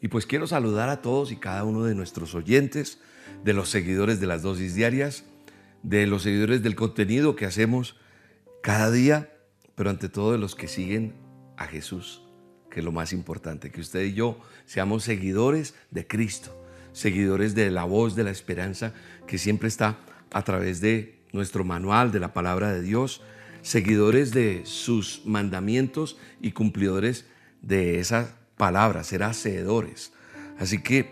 Y pues quiero saludar a todos y cada uno de nuestros oyentes, de los seguidores de las dosis diarias, de los seguidores del contenido que hacemos cada día, pero ante todo de los que siguen a Jesús, que es lo más importante, que usted y yo seamos seguidores de Cristo, seguidores de la voz de la esperanza que siempre está a través de nuestro manual, de la palabra de Dios, seguidores de sus mandamientos y cumplidores de esa palabra, ser hacedores. Así que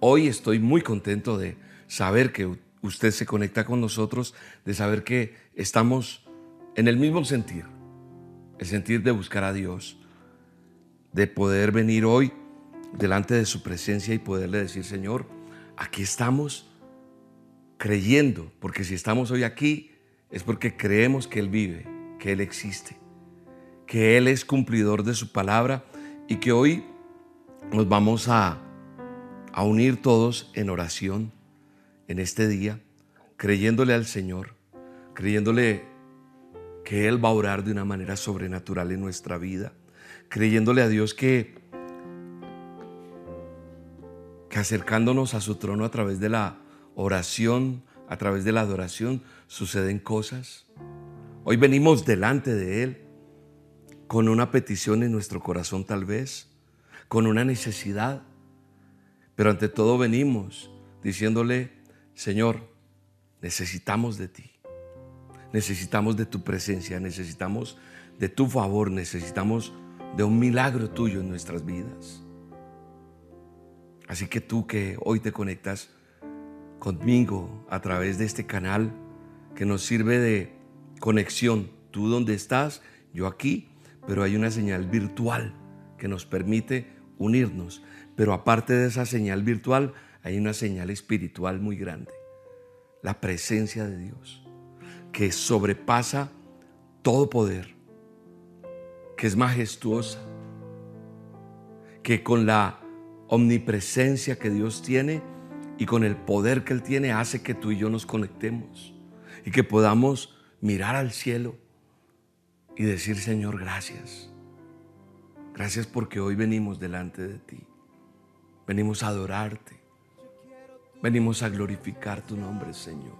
hoy estoy muy contento de saber que usted se conecta con nosotros, de saber que estamos en el mismo sentir, el sentir de buscar a Dios, de poder venir hoy delante de su presencia y poderle decir, Señor, aquí estamos creyendo, porque si estamos hoy aquí es porque creemos que Él vive, que Él existe, que Él es cumplidor de su palabra y que hoy nos vamos a, a unir todos en oración en este día, creyéndole al Señor, creyéndole que Él va a orar de una manera sobrenatural en nuestra vida, creyéndole a Dios que, que acercándonos a su trono a través de la oración, a través de la adoración, suceden cosas. Hoy venimos delante de Él con una petición en nuestro corazón tal vez, con una necesidad, pero ante todo venimos diciéndole, Señor, necesitamos de ti, necesitamos de tu presencia, necesitamos de tu favor, necesitamos de un milagro tuyo en nuestras vidas. Así que tú que hoy te conectas conmigo a través de este canal que nos sirve de conexión, tú donde estás, yo aquí, pero hay una señal virtual que nos permite unirnos. Pero aparte de esa señal virtual, hay una señal espiritual muy grande, la presencia de Dios, que sobrepasa todo poder, que es majestuosa, que con la omnipresencia que Dios tiene y con el poder que Él tiene hace que tú y yo nos conectemos y que podamos mirar al cielo y decir, Señor, gracias. Gracias porque hoy venimos delante de ti. Venimos a adorarte. Venimos a glorificar tu nombre, Señor.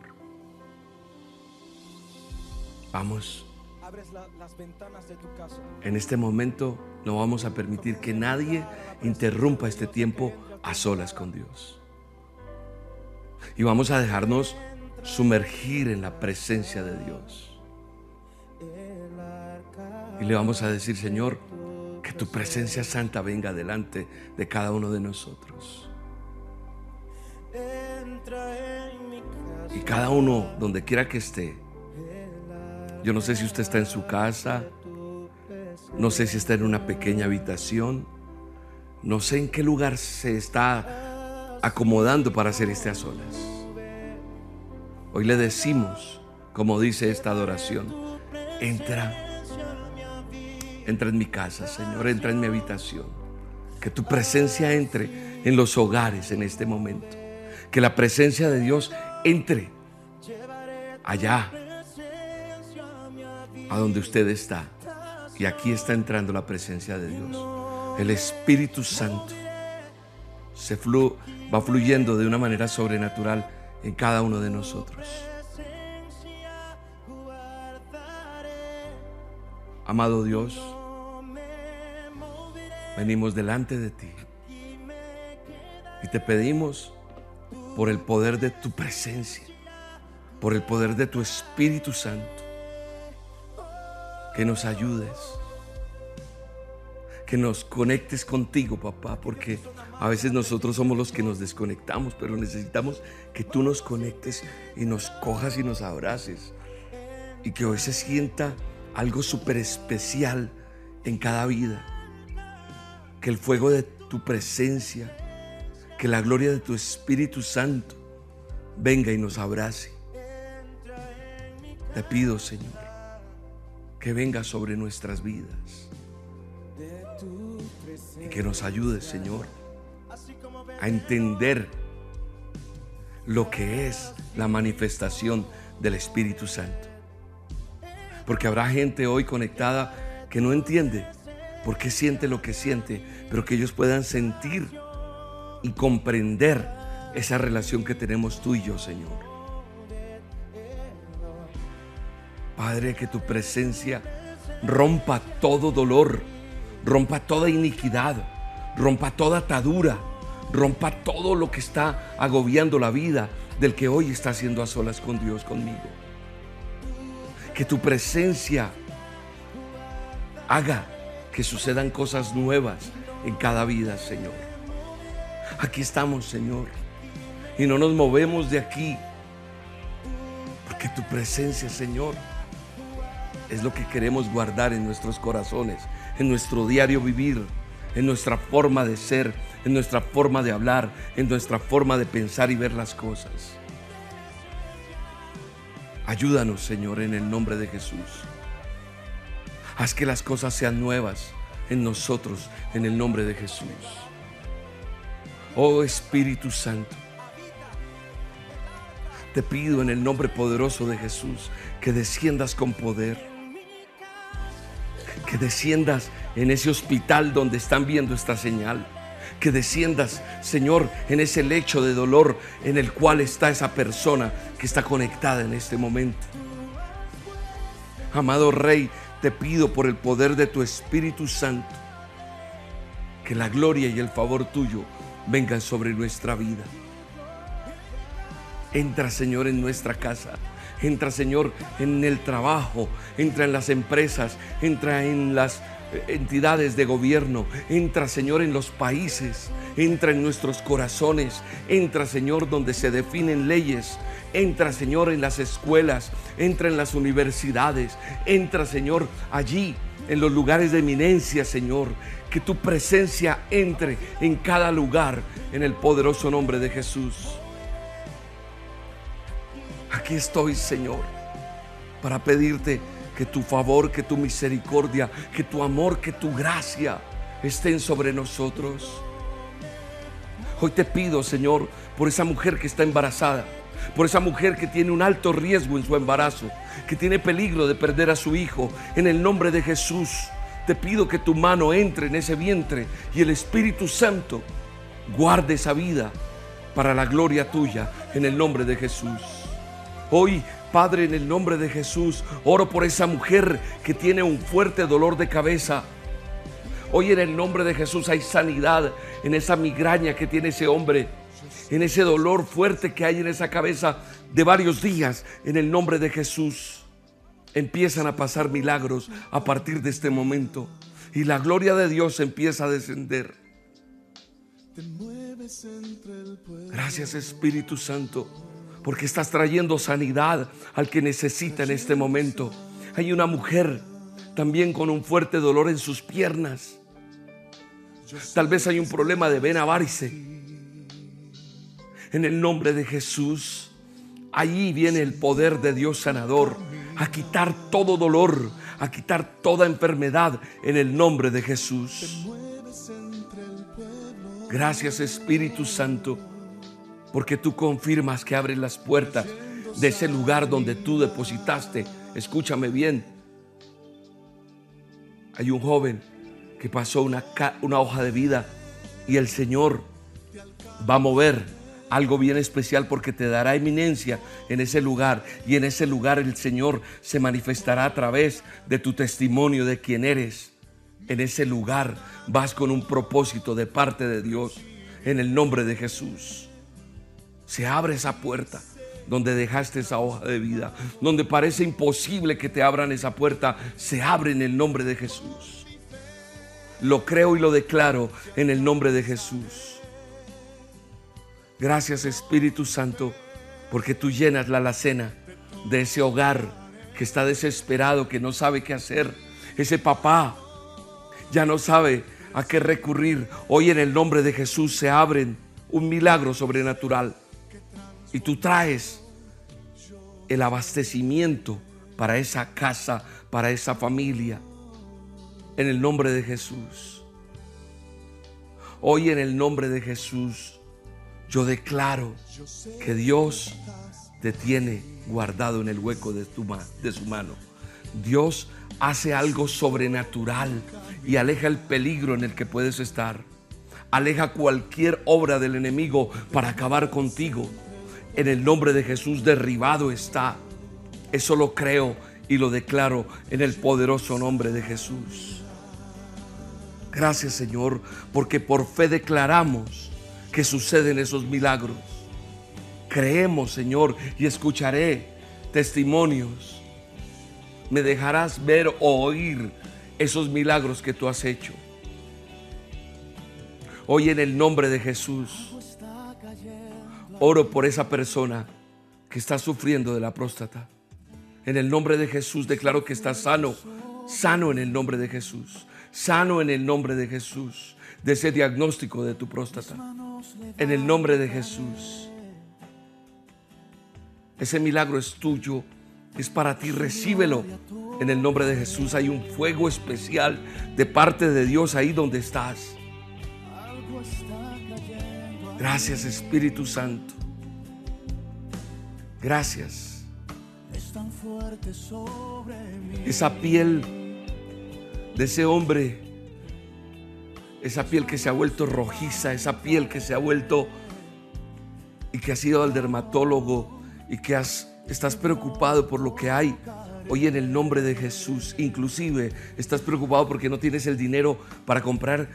Vamos. En este momento no vamos a permitir que nadie interrumpa este tiempo a solas con Dios. Y vamos a dejarnos sumergir en la presencia de Dios. Y le vamos a decir, Señor, tu presencia santa venga delante de cada uno de nosotros. Y cada uno, donde quiera que esté, yo no sé si usted está en su casa, no sé si está en una pequeña habitación, no sé en qué lugar se está acomodando para hacer este a solas. Hoy le decimos, como dice esta adoración, entra, entra en mi casa, Señor, entra en mi habitación. Que tu presencia entre en los hogares en este momento. Que la presencia de Dios entre allá, a donde usted está. Y aquí está entrando la presencia de Dios. El Espíritu Santo se va fluyendo de una manera sobrenatural en cada uno de nosotros. Amado Dios, venimos delante de ti y te pedimos por el poder de tu presencia, por el poder de tu Espíritu Santo, que nos ayudes, que nos conectes contigo, papá, porque a veces nosotros somos los que nos desconectamos, pero necesitamos que tú nos conectes y nos cojas y nos abraces. Y que hoy se sienta algo súper especial en cada vida. Que el fuego de tu presencia, que la gloria de tu Espíritu Santo venga y nos abrace. Te pido, Señor, que venga sobre nuestras vidas y que nos ayude, Señor, a entender lo que es la manifestación del Espíritu Santo. Porque habrá gente hoy conectada que no entiende por qué siente lo que siente, pero que ellos puedan sentir y comprender esa relación que tenemos tú y yo, Señor. Padre, que tu presencia rompa todo dolor, rompa toda iniquidad, rompa toda atadura, rompa todo lo que está agobiando la vida del que hoy está haciendo a solas con Dios conmigo. Que tu presencia haga que sucedan cosas nuevas en cada vida, Señor. Aquí estamos, Señor. Y no nos movemos de aquí. Porque tu presencia, Señor, es lo que queremos guardar en nuestros corazones, en nuestro diario vivir, en nuestra forma de ser, en nuestra forma de hablar, en nuestra forma de pensar y ver las cosas. Ayúdanos, Señor, en el nombre de Jesús. Haz que las cosas sean nuevas en nosotros, en el nombre de Jesús. Oh Espíritu Santo, te pido en el nombre poderoso de Jesús que desciendas con poder que desciendas en ese hospital donde están viendo esta señal. Que desciendas, Señor, en ese lecho de dolor en el cual está esa persona que está conectada en este momento. Amado Rey, te pido por el poder de tu Espíritu Santo que la gloria y el favor tuyo vengan sobre nuestra vida. Entra, Señor, en nuestra casa. Entra, Señor, en el trabajo, entra en las empresas, entra en las entidades de gobierno, entra, Señor, en los países, entra en nuestros corazones, entra, Señor, donde se definen leyes, entra, Señor, en las escuelas, entra en las universidades, entra, Señor, allí en los lugares de eminencia, Señor. Que tu presencia entre en cada lugar en el poderoso nombre de Jesús. Aquí estoy, Señor, para pedirte que tu favor, que tu misericordia, que tu amor, que tu gracia estén sobre nosotros. Hoy te pido, Señor, por esa mujer que está embarazada, por esa mujer que tiene un alto riesgo en su embarazo, que tiene peligro de perder a su hijo, en el nombre de Jesús. Te pido que tu mano entre en ese vientre y el Espíritu Santo guarde esa vida para la gloria tuya, en el nombre de Jesús. Hoy, Padre, en el nombre de Jesús, oro por esa mujer que tiene un fuerte dolor de cabeza. Hoy en el nombre de Jesús hay sanidad en esa migraña que tiene ese hombre, en ese dolor fuerte que hay en esa cabeza de varios días. En el nombre de Jesús empiezan a pasar milagros a partir de este momento y la gloria de Dios empieza a descender. Gracias Espíritu Santo porque estás trayendo sanidad al que necesita en este momento. Hay una mujer también con un fuerte dolor en sus piernas. Tal vez hay un problema de vena varice. En el nombre de Jesús, allí viene el poder de Dios sanador a quitar todo dolor, a quitar toda enfermedad en el nombre de Jesús. Gracias Espíritu Santo porque tú confirmas que abres las puertas de ese lugar donde tú depositaste. Escúchame bien. Hay un joven que pasó una, hoja de vida y el Señor va a mover algo bien especial porque te dará eminencia en ese lugar y en ese lugar el Señor se manifestará a través de tu testimonio de quién eres. En ese lugar vas con un propósito de parte de Dios en el nombre de Jesús se abre esa puerta donde dejaste esa hoja de vida, donde parece imposible que te abran esa puerta, se abre en el nombre de Jesús. Lo creo y lo declaro en el nombre de Jesús. Gracias Espíritu Santo, porque tú llenas la alacena de ese hogar que está desesperado, que no sabe qué hacer. Ese papá ya no sabe a qué recurrir. Hoy en el nombre de Jesús se abren un milagro sobrenatural. Y tú traes el abastecimiento para esa casa, para esa familia. En el nombre de Jesús. Hoy en el nombre de Jesús yo declaro que Dios te tiene guardado en el hueco de, tu, de su mano. Dios hace algo sobrenatural y aleja el peligro en el que puedes estar. Aleja cualquier obra del enemigo para acabar contigo. En el nombre de Jesús derribado está. Eso lo creo y lo declaro en el poderoso nombre de Jesús. Gracias Señor, porque por fe declaramos que suceden esos milagros. Creemos, Señor, y escucharé testimonios. Me dejarás ver o oír esos milagros que tú has hecho. Hoy en el nombre de Jesús, oro por esa persona que está sufriendo de la próstata. En el nombre de Jesús declaro que está sano, sano en el nombre de Jesús, sano en el nombre de Jesús, de ese diagnóstico de tu próstata. En el nombre de Jesús. Ese milagro es tuyo, es para ti, recíbelo. En el nombre de Jesús hay un fuego especial de parte de Dios ahí donde estás. Gracias Espíritu Santo. Gracias. Esa piel de ese hombre, esa piel que se ha vuelto rojiza, esa piel que se ha vuelto y que ha sido al dermatólogo y que estás preocupado por lo que hay hoy en el nombre de Jesús. Inclusive estás preocupado porque no tienes el dinero para comprar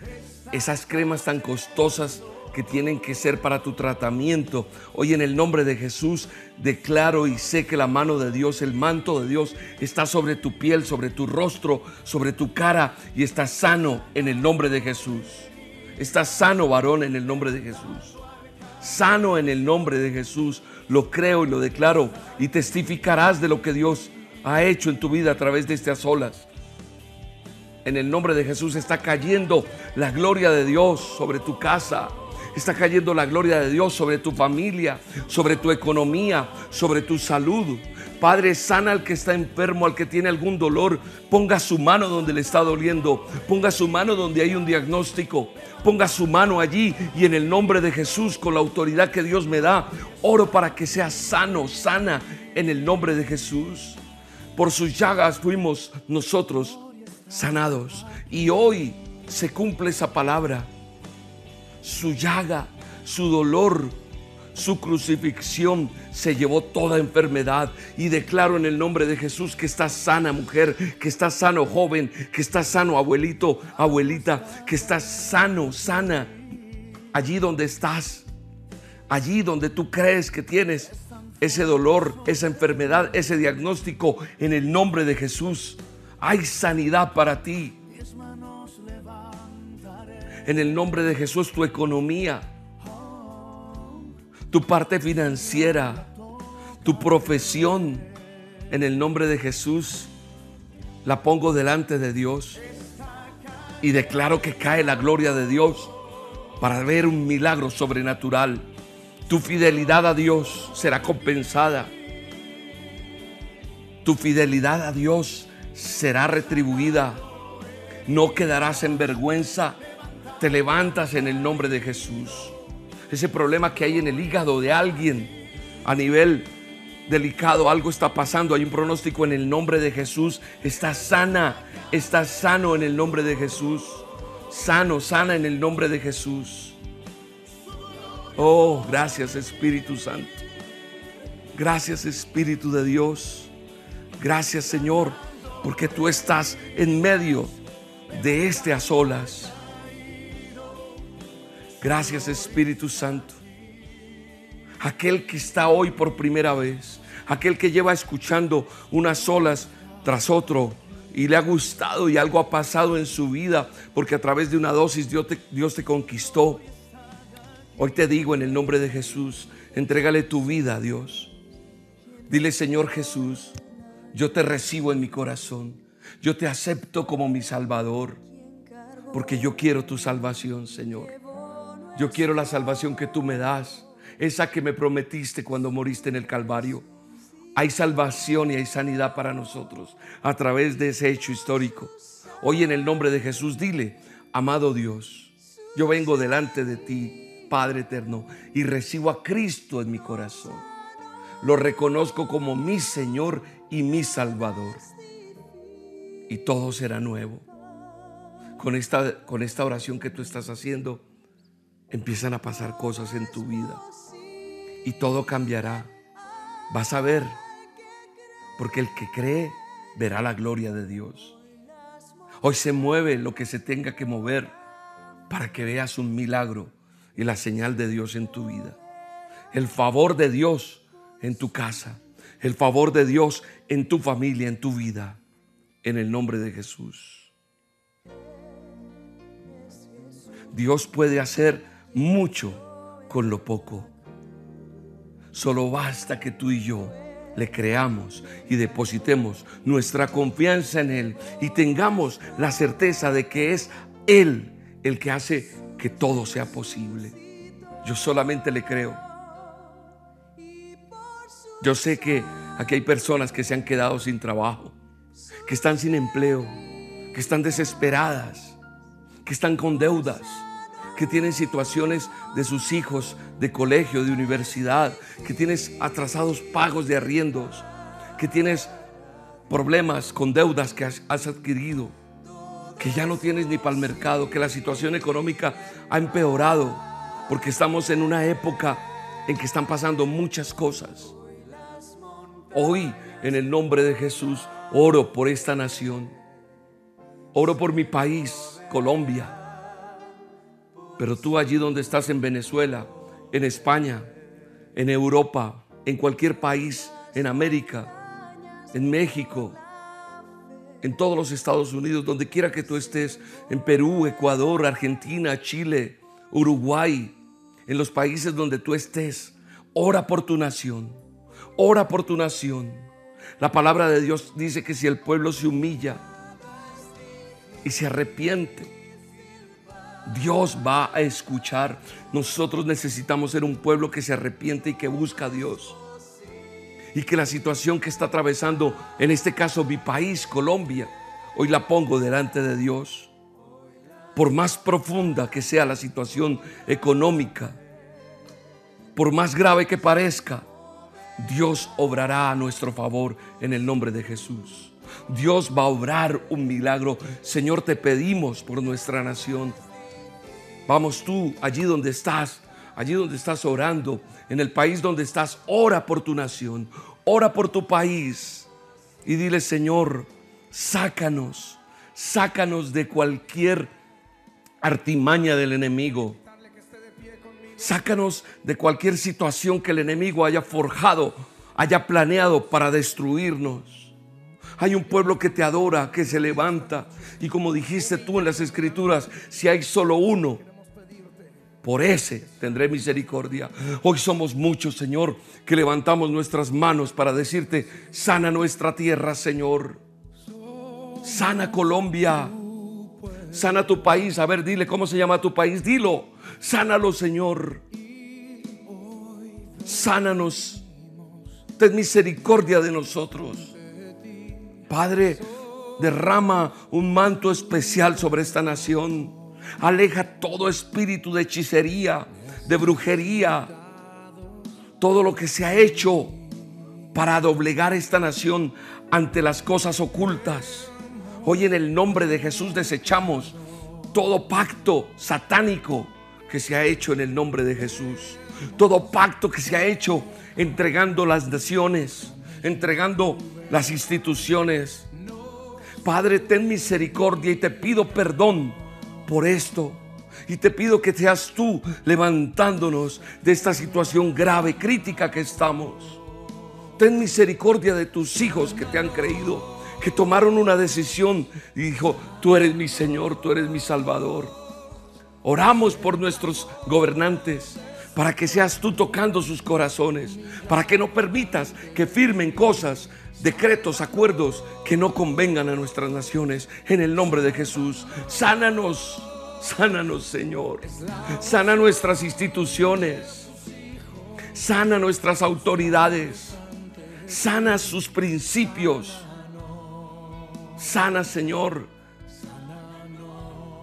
esas cremas tan costosas que tienen que ser para tu tratamiento. Hoy en el nombre de Jesús declaro y sé que la mano de Dios, el manto de Dios está sobre tu piel, sobre tu rostro, sobre tu cara y estás sano en el nombre de Jesús. Estás sano, varón, en el nombre de Jesús. Sano en el nombre de Jesús lo creo y lo declaro y testificarás de lo que Dios ha hecho en tu vida a través de estas olas. En el nombre de Jesús está cayendo la gloria de Dios sobre tu casa. Está cayendo la gloria de Dios sobre tu familia, sobre tu economía, sobre tu salud. Padre, sana al que está enfermo, al que tiene algún dolor. Ponga su mano donde le está doliendo. Ponga su mano donde hay un diagnóstico. Ponga su mano allí y en el nombre de Jesús, con la autoridad que Dios me da, oro para que sea sano, sana, en el nombre de Jesús. Por sus llagas fuimos nosotros sanados. Y hoy se cumple esa palabra. Su llaga, su dolor su crucifixión se llevó toda enfermedad y declaro en el nombre de Jesús que estás sana mujer, que estás sano joven, que estás sano abuelito, abuelita, que estás sano, sana, allí donde estás, allí donde tú crees que tienes ese dolor, esa enfermedad, ese diagnóstico, en el nombre de Jesús. Hay sanidad para ti. En el nombre de Jesús tu economía tu parte financiera, tu profesión, en el nombre de Jesús, la pongo delante de Dios y declaro que cae la gloria de Dios para ver un milagro sobrenatural. Tu fidelidad a Dios será compensada. Tu fidelidad a Dios será retribuida. No quedarás en vergüenza. Te levantas en el nombre de Jesús ese problema que hay en el hígado de alguien a nivel delicado, algo está pasando, hay un pronóstico en el nombre de Jesús, está sana, está sano en el nombre de Jesús, sano, sana en el nombre de Jesús. Oh, gracias Espíritu Santo. Gracias Espíritu de Dios. Gracias Señor, porque tú estás en medio de este a solas. Gracias Espíritu Santo. Aquel que está hoy por primera vez, aquel que lleva escuchando unas olas tras otro y le ha gustado y algo ha pasado en su vida porque a través de una dosis Dios te, conquistó. Hoy te digo en el nombre de Jesús, entrégale tu vida a Dios. Dile Señor Jesús, yo te recibo en mi corazón, yo te acepto como mi Salvador Porque yo quiero tu salvación, Señor. Yo quiero la salvación que tú me das, esa que me prometiste cuando moriste en el Calvario. Hay salvación y hay sanidad para nosotros a través de ese hecho histórico. Hoy en el nombre de Jesús dile, amado Dios, yo vengo delante de ti, Padre eterno, y recibo a Cristo en mi corazón. Lo reconozco como mi Señor y mi Salvador. Y todo será nuevo. Con esta, con esta oración que tú estás haciendo, empiezan a pasar cosas en tu vida. Y todo cambiará. Vas a ver porque el que cree verá la gloria de Dios. Hoy se mueve lo que se tenga que mover para que veas un milagro y la señal de Dios en tu vida. El favor de Dios en tu casa. El favor de Dios en tu familia, en tu vida. En el nombre de Jesús. Dios puede hacer mucho con lo poco. Solo basta que tú y yo le creamos y depositemos nuestra confianza en Él y tengamos la certeza de que es Él el que hace que todo sea posible. Yo solamente le creo. Yo sé que aquí hay personas que se han quedado sin trabajo, que están sin empleo, que están desesperadas, que están con deudas que tienen situaciones de sus hijos de colegio, de universidad, que tienes atrasados pagos de arriendos, que tienes problemas con deudas que has, adquirido, que ya no tienes ni para el mercado, que la situación económica ha empeorado, porque estamos en una época en que están pasando muchas cosas. Hoy, en el nombre de Jesús, oro por esta nación. Oro por mi país, Colombia. Pero tú allí donde estás en Venezuela, en España, en Europa, en cualquier país, en América, en México, en todos los Estados Unidos, donde quiera que tú estés, en Perú, Ecuador, Argentina, Chile, Uruguay, en los países donde tú estés, ora por tu nación, ora por tu nación. La palabra de Dios dice que si el pueblo se humilla y se arrepiente, Dios va a escuchar. Nosotros necesitamos ser un pueblo que se arrepiente y que busca a Dios. Y que la situación que está atravesando, en este caso mi país, Colombia, hoy la pongo delante de Dios. Por más profunda que sea la situación económica, por más grave que parezca, Dios obrará a nuestro favor en el nombre de Jesús. Dios va a obrar un milagro. Señor, te pedimos por nuestra nación. Vamos tú, allí donde estás, allí donde estás orando, en el país donde estás, ora por tu nación, ora por tu país y dile, Señor, sácanos, sácanos de cualquier artimaña del enemigo. Sácanos de cualquier situación que el enemigo haya forjado, haya planeado para destruirnos. Hay un pueblo que te adora, que se levanta. Y como dijiste tú en las escrituras, si hay solo uno, por ese tendré misericordia. Hoy somos muchos, Señor, que levantamos nuestras manos para decirte, sana nuestra tierra, Señor. Sana Colombia. Sana tu país. A ver, dile cómo se llama tu país. Dilo. Sánalo, Señor. Sánanos. Ten misericordia de nosotros. Padre, derrama un manto especial sobre esta nación. Aleja todo espíritu de hechicería, de brujería, todo lo que se ha hecho para doblegar esta nación ante las cosas ocultas. Hoy en el nombre de Jesús desechamos todo pacto satánico que se ha hecho en el nombre de Jesús. Todo pacto que se ha hecho entregando las naciones, entregando las instituciones. Padre, ten misericordia y te pido perdón por esto. Y te pido que seas tú levantándonos de esta situación grave, crítica que estamos. Ten misericordia de tus hijos que te han creído, que tomaron una decisión y dijo, tú eres mi Señor, tú eres mi Salvador. Oramos por nuestros gobernantes, para que seas tú tocando sus corazones, para que no permitas que firmen cosas, decretos, acuerdos que no convengan a nuestras naciones. En el nombre de Jesús, sánanos, sánanos Señor, sana nuestras instituciones, sana nuestras autoridades, sana sus principios, sana Señor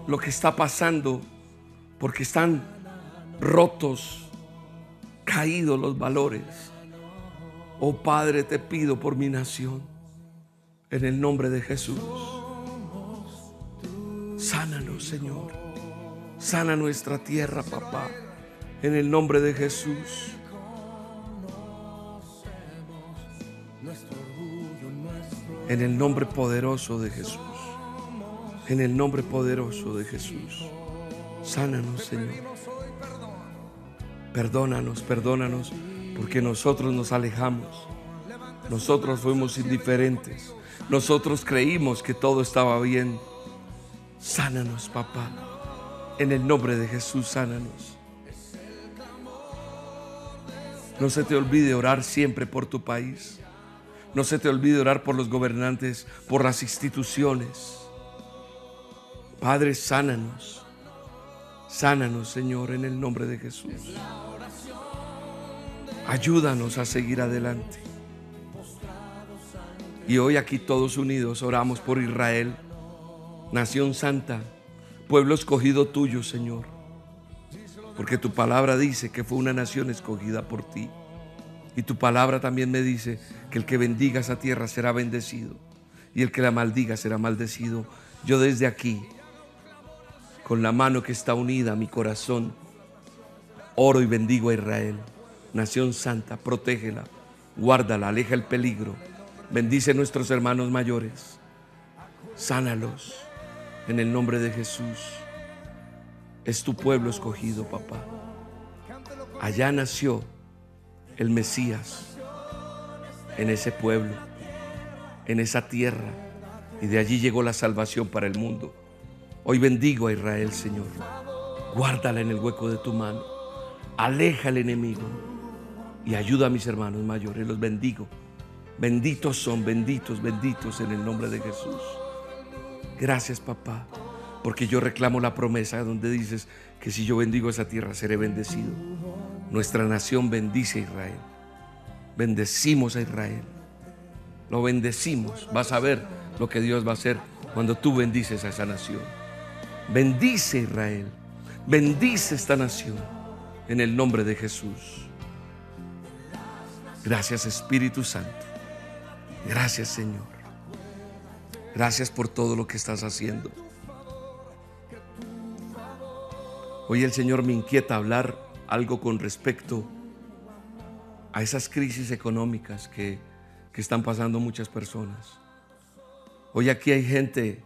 lo que está pasando, porque están rotos, caídos los valores. Oh Padre, te pido por mi nación, en el nombre de Jesús. Sánanos, Señor. Sana nuestra tierra, papá, en el nombre de Jesús. En el nombre poderoso de Jesús. En el nombre poderoso de Jesús. Sánanos, Señor. Perdónanos, perdónanos, porque nosotros nos alejamos. Nosotros fuimos indiferentes. Nosotros creímos que todo estaba bien. Sánanos, papá. En el nombre de Jesús, sánanos. No se te olvide orar siempre por tu país. No se te olvide orar por los gobernantes, por las instituciones. Padre, sánanos. Sánanos, Señor, en el nombre de Jesús. Ayúdanos a seguir adelante. Y hoy aquí todos unidos oramos por Israel, nación santa, pueblo escogido tuyo, Señor. Porque tu palabra dice que fue una nación escogida por ti. Y tu palabra también me dice que el que bendiga esa tierra será bendecido. Y el que la maldiga será maldecido. Yo desde aquí con la mano que está unida a mi corazón, oro y bendigo a Israel, nación santa, protégela, guárdala, aleja el peligro, bendice a nuestros hermanos mayores, sánalos en el nombre de Jesús. Es tu pueblo escogido, papá. Allá nació el Mesías, en ese pueblo, en esa tierra, y de allí llegó la salvación para el mundo. Hoy bendigo a Israel, Señor. Guárdala en el hueco de tu mano. Aleja al enemigo y ayuda a mis hermanos mayores. Los bendigo. Benditos son, benditos, benditos en el nombre de Jesús. Gracias, papá, porque yo reclamo la promesa donde dices que si yo bendigo esa tierra seré bendecido. Nuestra nación bendice a Israel. Bendecimos a Israel. Lo bendecimos. Vas a ver lo que Dios va a hacer cuando tú bendices a esa nación. Bendice Israel. Bendice esta nación en el nombre de Jesús. Gracias Espíritu Santo. Gracias Señor. Gracias por todo lo que estás haciendo. Hoy el Señor me inquieta hablar algo con respecto a esas crisis económicas que, que están pasando muchas personas. Hoy aquí hay gente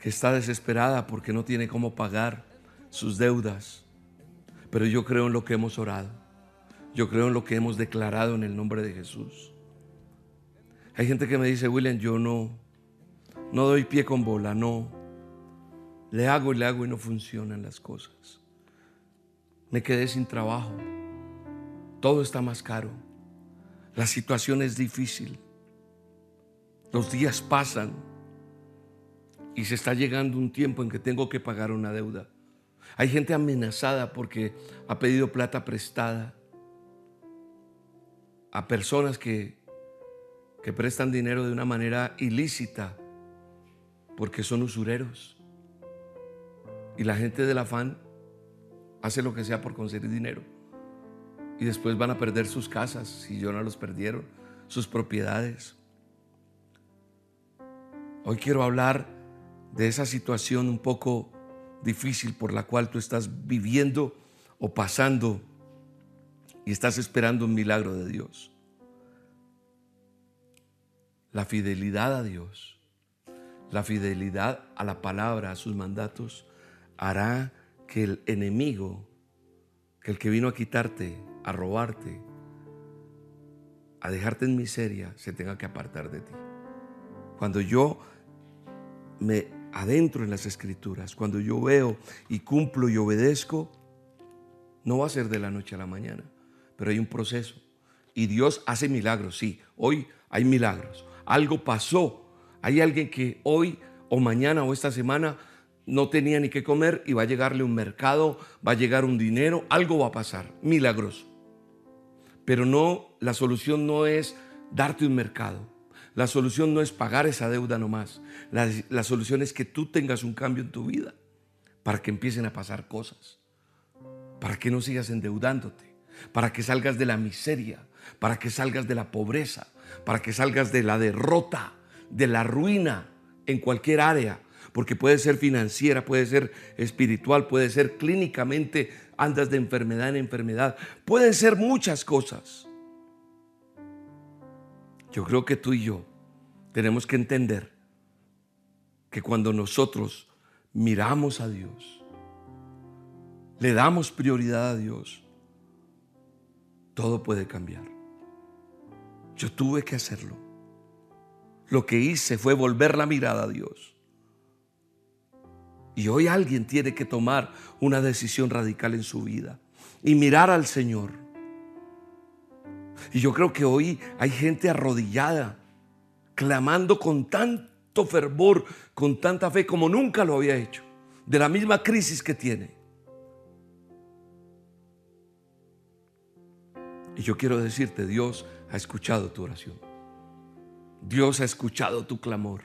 que está desesperada porque no tiene cómo pagar sus deudas. Pero yo creo en lo que hemos orado. Yo creo en lo que hemos declarado en el nombre de Jesús. Hay gente que me dice, William, yo no, no doy pie con bola, no. Le hago y le hago y no funcionan las cosas. Me quedé sin trabajo. Todo está más caro. La situación es difícil. Los días pasan y se está llegando un tiempo en que tengo que pagar una deuda. Hay gente amenazada porque ha pedido plata prestada a personas que, que prestan dinero de una manera ilícita porque son usureros. Y la gente del afán hace lo que sea por conseguir dinero. Y después van a perder sus casas, si yo no los perdieron, sus propiedades. Hoy quiero hablar de esa situación un poco difícil por la cual tú estás viviendo o pasando y estás esperando un milagro de Dios. La fidelidad a Dios, la fidelidad a la palabra, a sus mandatos, hará que el enemigo, que el que vino a quitarte, a robarte, a dejarte en miseria, se tenga que apartar de ti. Cuando yo me adentro en las escrituras, cuando yo veo y cumplo y obedezco, No va a ser de la noche a la mañana, pero hay un proceso. Y Dios hace milagros, sí. Hoy hay milagros. Algo pasó. Hay alguien que hoy o mañana o esta semana no tenía ni qué comer y va a llegarle un mercado, va a llegar un dinero, algo va a pasar, milagroso. Pero no, la solución no es darte un mercado. La solución no es pagar esa deuda nomás. La, la solución es que tú tengas un cambio en tu vida para que empiecen a pasar cosas. Para que no sigas endeudándote. Para que salgas de la miseria. Para que salgas de la pobreza. Para que salgas de la derrota, de la ruina en cualquier área porque puede ser financiera, puede ser espiritual, puede ser clínicamente, andas de enfermedad en enfermedad, pueden ser muchas cosas. Yo creo que tú y yo tenemos que entender que cuando nosotros miramos a Dios, le damos prioridad a Dios, todo puede cambiar. Yo tuve que hacerlo. Lo que hice fue volver la mirada a Dios. Y hoy alguien tiene que tomar una decisión radical en su vida y mirar al Señor. Y yo creo que hoy hay gente arrodillada, clamando con tanto fervor, con tanta fe como nunca lo había hecho, de la misma crisis que tiene. Y yo quiero decirte, Dios ha escuchado tu oración. Dios ha escuchado tu clamor.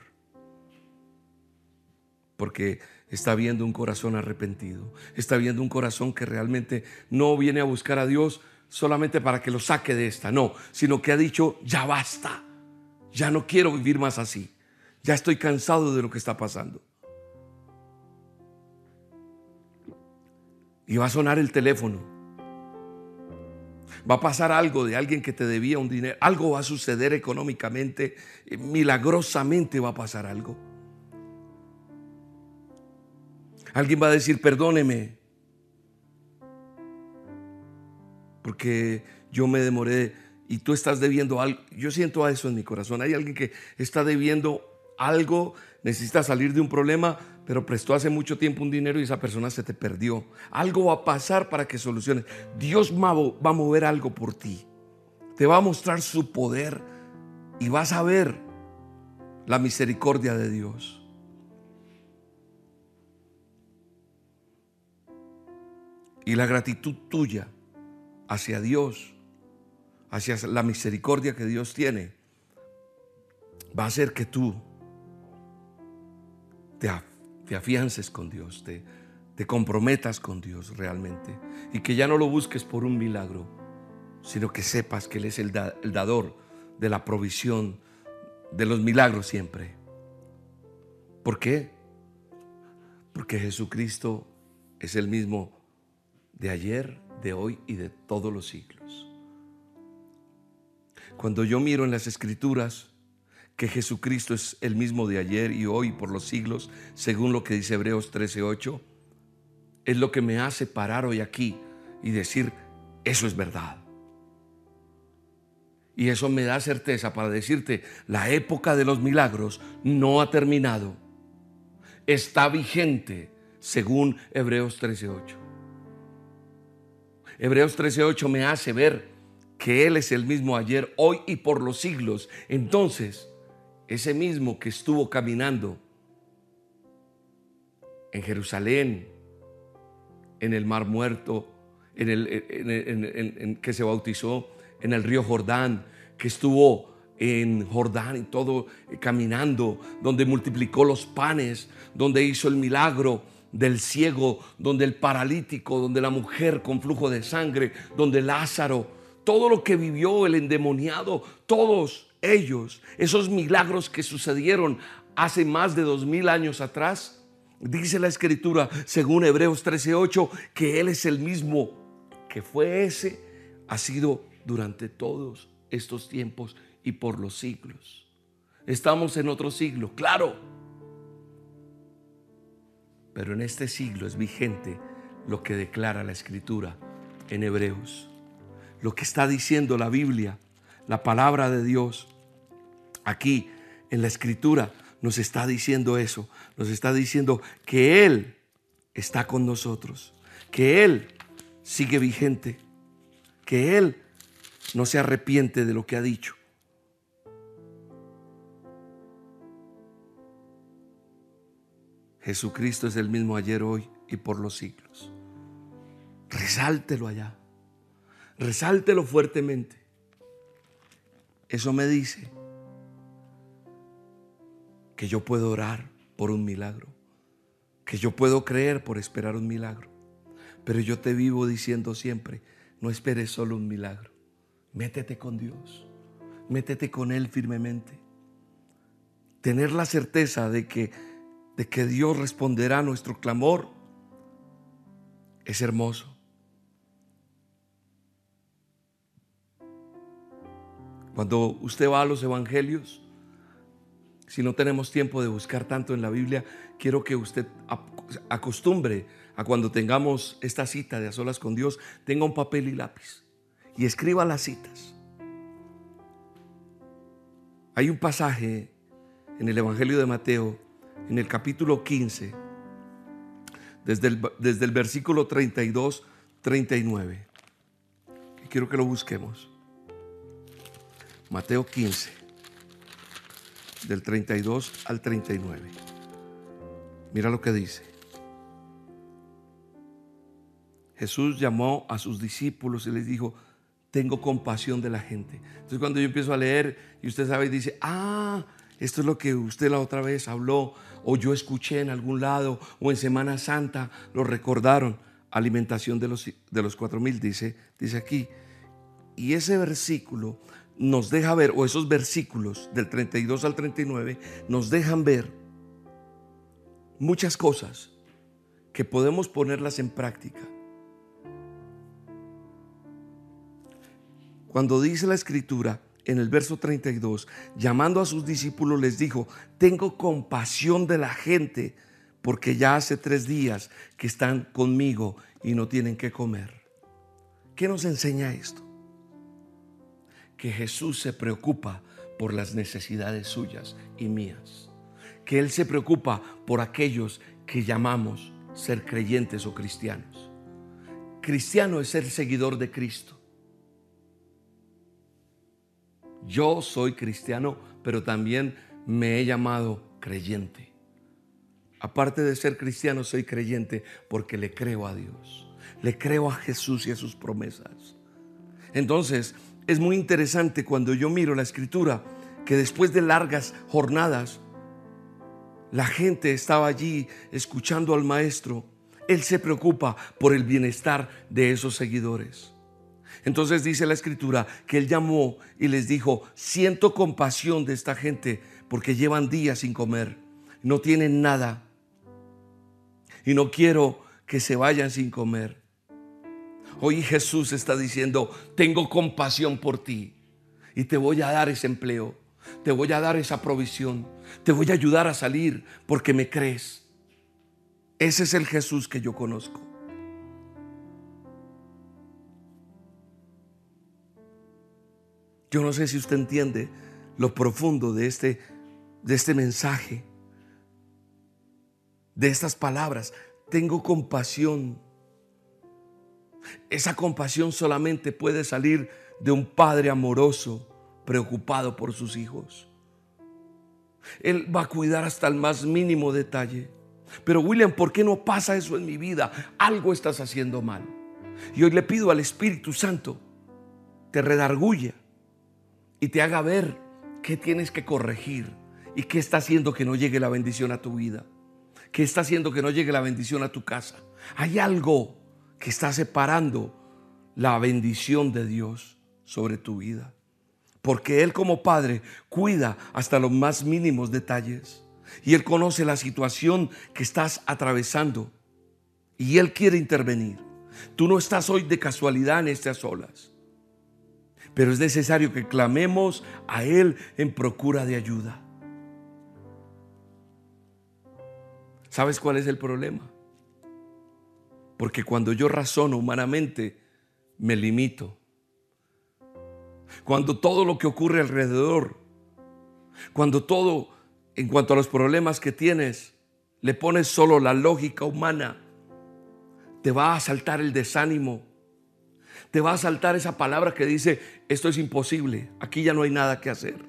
Porque está viendo un corazón arrepentido, está viendo un corazón que realmente no viene a buscar a Dios solamente para que lo saque de esta, no, sino que ha dicho, ya basta, ya no quiero vivir más así, ya estoy cansado de lo que está pasando. Y va a sonar el teléfono. Va a pasar algo de alguien que te debía un dinero. Algo va a suceder económicamente. Eh, milagrosamente va a pasar algo. Alguien va a decir, perdóneme, porque yo me demoré y tú estás debiendo algo. Yo siento a eso en mi corazón. Hay alguien que está debiendo algo, necesita salir de un problema, pero prestó hace mucho tiempo un dinero y esa persona se te perdió. Algo va a pasar para que soluciones. Dios va a mover algo por ti. Te va a mostrar su poder y vas a ver la misericordia de Dios. Y la gratitud tuya hacia Dios, hacia la misericordia que Dios tiene, va a hacer que tú te, te afiances con Dios, te, te comprometas con Dios realmente. Y que ya no lo busques por un milagro, sino que sepas que Él es el, el dador de la provisión, de los milagros siempre. ¿Por qué? Porque Jesucristo es el mismo de ayer, de hoy y de todos los siglos. Cuando yo miro en las escrituras que Jesucristo es el mismo de ayer y hoy por los siglos, según lo que dice Hebreos 13:8, es lo que me hace parar hoy aquí y decir, eso es verdad. Y eso me da certeza para decirte, la época de los milagros no ha terminado. Está vigente según Hebreos 13:8. Hebreos 13:8 me hace ver que Él es el mismo ayer, hoy y por los siglos. Entonces, ese mismo que estuvo caminando en Jerusalén, en el Mar Muerto, en el, que se bautizó en el río Jordán, que estuvo en Jordán y todo eh, caminando, donde multiplicó los panes, donde hizo el milagro del ciego, donde el paralítico, donde la mujer con flujo de sangre, donde Lázaro, todo lo que vivió el endemoniado, todos ellos, esos milagros que sucedieron hace más de dos mil años atrás, dice la escritura, según Hebreos 13:8, que Él es el mismo que fue ese, ha sido durante todos estos tiempos y por los siglos. Estamos en otro siglo, claro pero en este siglo es vigente lo que declara la escritura en Hebreos. Lo que está diciendo la Biblia, la palabra de Dios, aquí en la escritura nos está diciendo eso. Nos está diciendo que Él está con nosotros, que Él sigue vigente, que Él no se arrepiente de lo que ha dicho. Jesucristo es el mismo ayer, hoy y por los siglos. Resáltelo allá. Resáltelo fuertemente. Eso me dice que yo puedo orar por un milagro, que yo puedo creer por esperar un milagro. Pero yo te vivo diciendo siempre, no esperes solo un milagro, métete con Dios, métete con Él firmemente. Tener la certeza de que, de que Dios responderá a nuestro clamor es hermoso. Cuando usted va a los evangelios, si no tenemos tiempo de buscar tanto en la Biblia, quiero que usted acostumbre a cuando tengamos esta cita de a solas con Dios, tenga un papel y lápiz y escriba las citas. Hay un pasaje en el Evangelio de Mateo, en el capítulo 15, desde el, desde el versículo 32, 39. Y quiero que lo busquemos. Mateo 15, del 32 al 39. Mira lo que dice. Jesús llamó a sus discípulos y les dijo, tengo compasión de la gente. Entonces cuando yo empiezo a leer y usted sabe y dice, ah, esto es lo que usted la otra vez habló o yo escuché en algún lado o en Semana Santa lo recordaron. Alimentación de los, de los cuatro mil, dice, dice aquí. Y ese versículo nos deja ver, o esos versículos del 32 al 39, nos dejan ver muchas cosas que podemos ponerlas en práctica. Cuando dice la escritura en el verso 32, llamando a sus discípulos les dijo, tengo compasión de la gente porque ya hace tres días que están conmigo y no tienen que comer. ¿Qué nos enseña esto? Que Jesús se preocupa por las necesidades suyas y mías. Que Él se preocupa por aquellos que llamamos ser creyentes o cristianos. Cristiano es ser seguidor de Cristo. Yo soy cristiano, pero también me he llamado creyente. Aparte de ser cristiano, soy creyente porque le creo a Dios. Le creo a Jesús y a sus promesas. Entonces, es muy interesante cuando yo miro la escritura que después de largas jornadas, la gente estaba allí escuchando al maestro. Él se preocupa por el bienestar de esos seguidores. Entonces dice la escritura que él llamó y les dijo, siento compasión de esta gente porque llevan días sin comer, no tienen nada y no quiero que se vayan sin comer. Hoy Jesús está diciendo, tengo compasión por ti y te voy a dar ese empleo, te voy a dar esa provisión, te voy a ayudar a salir porque me crees. Ese es el Jesús que yo conozco. Yo no sé si usted entiende lo profundo de este, de este mensaje, de estas palabras. Tengo compasión esa compasión solamente puede salir de un padre amoroso, preocupado por sus hijos. Él va a cuidar hasta el más mínimo detalle. Pero William, ¿por qué no pasa eso en mi vida? Algo estás haciendo mal. Y hoy le pido al Espíritu Santo, te redarguya y te haga ver qué tienes que corregir y qué está haciendo que no llegue la bendición a tu vida. ¿Qué está haciendo que no llegue la bendición a tu casa? Hay algo que está separando la bendición de Dios sobre tu vida. Porque Él como Padre cuida hasta los más mínimos detalles. Y Él conoce la situación que estás atravesando. Y Él quiere intervenir. Tú no estás hoy de casualidad en estas olas. Pero es necesario que clamemos a Él en procura de ayuda. ¿Sabes cuál es el problema? Porque cuando yo razono humanamente, me limito. Cuando todo lo que ocurre alrededor, cuando todo, en cuanto a los problemas que tienes, le pones solo la lógica humana, te va a saltar el desánimo Te va a saltar esa palabra que dice, esto es imposible, aquí ya no hay nada que hacer.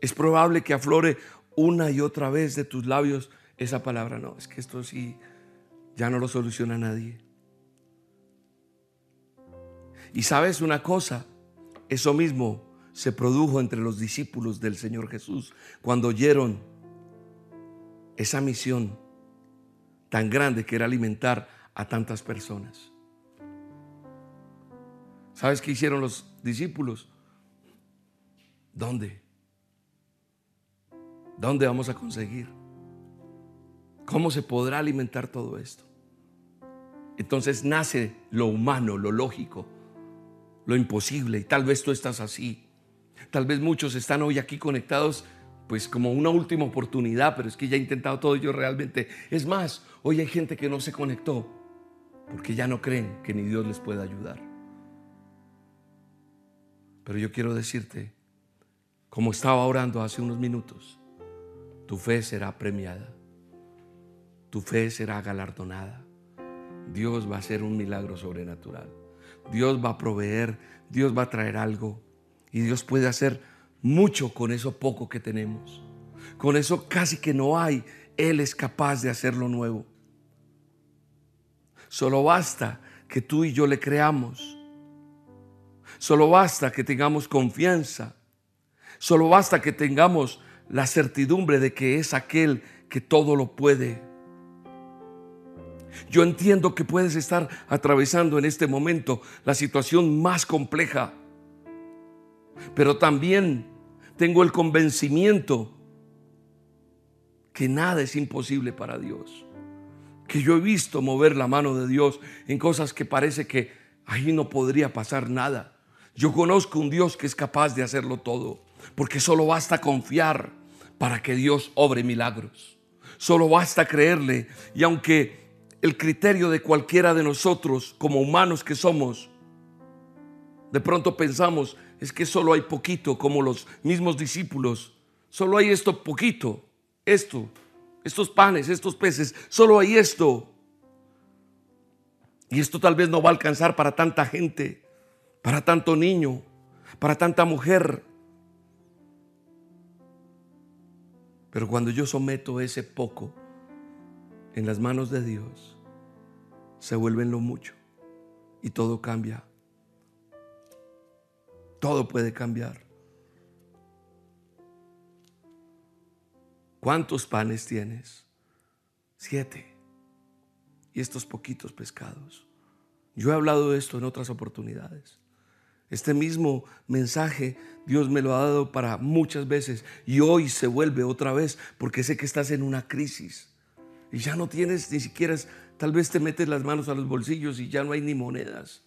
Es probable que aflore una y otra vez de tus labios esa palabra. No, es que esto sí ya no lo soluciona nadie. Y sabes una cosa, eso mismo se produjo entre los discípulos del Señor Jesús cuando oyeron esa misión tan grande que era alimentar a tantas personas. ¿Sabes qué hicieron los discípulos? ¿Dónde? ¿Dónde vamos a conseguir? ¿Cómo se podrá alimentar todo esto? Entonces nace lo humano, lo lógico, lo imposible. Y tal vez tú estás así. Tal vez muchos están hoy aquí conectados pues como una última oportunidad, pero es que ya he intentado todo yo realmente. Es más, hoy hay gente que no se conectó porque ya no creen que ni Dios les pueda ayudar. Pero yo quiero decirte, como estaba orando hace unos minutos, tu fe será premiada, tu fe será galardonada. Dios va a hacer un milagro sobrenatural. Dios va a proveer, Dios va a traer algo y Dios puede hacer mucho con eso poco que tenemos. Con eso casi que no hay. Él es capaz de hacerlo nuevo. Solo basta que tú y yo le creamos. Solo basta que tengamos confianza. Solo basta que tengamos la certidumbre de que es aquel que todo lo puede. Yo entiendo que puedes estar atravesando en este momento la situación más compleja, pero también tengo el convencimiento que nada es imposible para Dios. Que yo he visto mover la mano de Dios en cosas que parece que ahí no podría pasar nada. Yo conozco un Dios que es capaz de hacerlo todo, porque solo basta confiar para que Dios obre milagros. Solo basta creerle y aunque el criterio de cualquiera de nosotros como humanos que somos, de pronto pensamos, es que solo hay poquito, como los mismos discípulos. Solo hay esto poquito, esto, estos panes, estos peces, solo hay esto. Y esto tal vez no va a alcanzar para tanta gente, para tanto niño, para tanta mujer. Pero cuando yo someto ese poco en las manos de Dios, se vuelve lo mucho y todo cambia todo puede cambiar. ¿Cuántos panes tienes? Siete. Y estos poquitos pescados. Yo he hablado de esto en otras oportunidades. Este mismo mensaje Dios me lo ha dado para muchas veces y hoy se vuelve otra vez porque sé que estás en una crisis y ya no tienes ni siquiera, tal vez te metes las manos a los bolsillos y ya no hay ni monedas.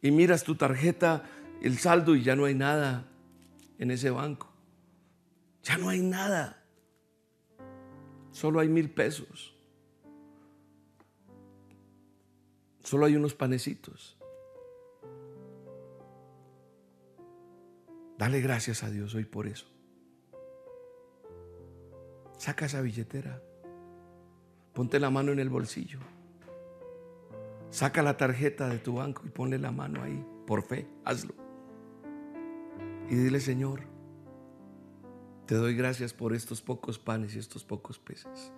Y miras tu tarjeta el saldo y ya no hay nada en ese banco. Ya no hay nada. Solo hay mil pesos. Solo hay unos panecitos. Dale gracias a Dios hoy por eso. Saca esa billetera. Ponte la mano en el bolsillo. Saca la tarjeta de tu banco y ponle la mano ahí. Por fe, hazlo. Y dile, Señor, te doy gracias por estos pocos panes y estos pocos peces.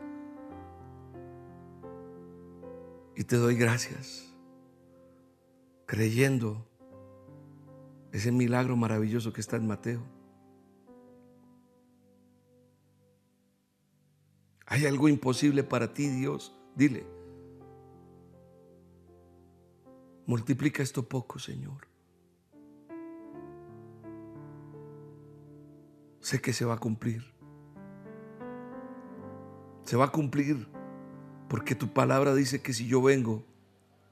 Y te doy gracias creyendo ese milagro maravilloso que está en Mateo. ¿Hay algo imposible para ti, Dios? Dile. Multiplica esto poco, Señor. sé que se va a cumplir. Se va a cumplir porque tu palabra dice que si yo vengo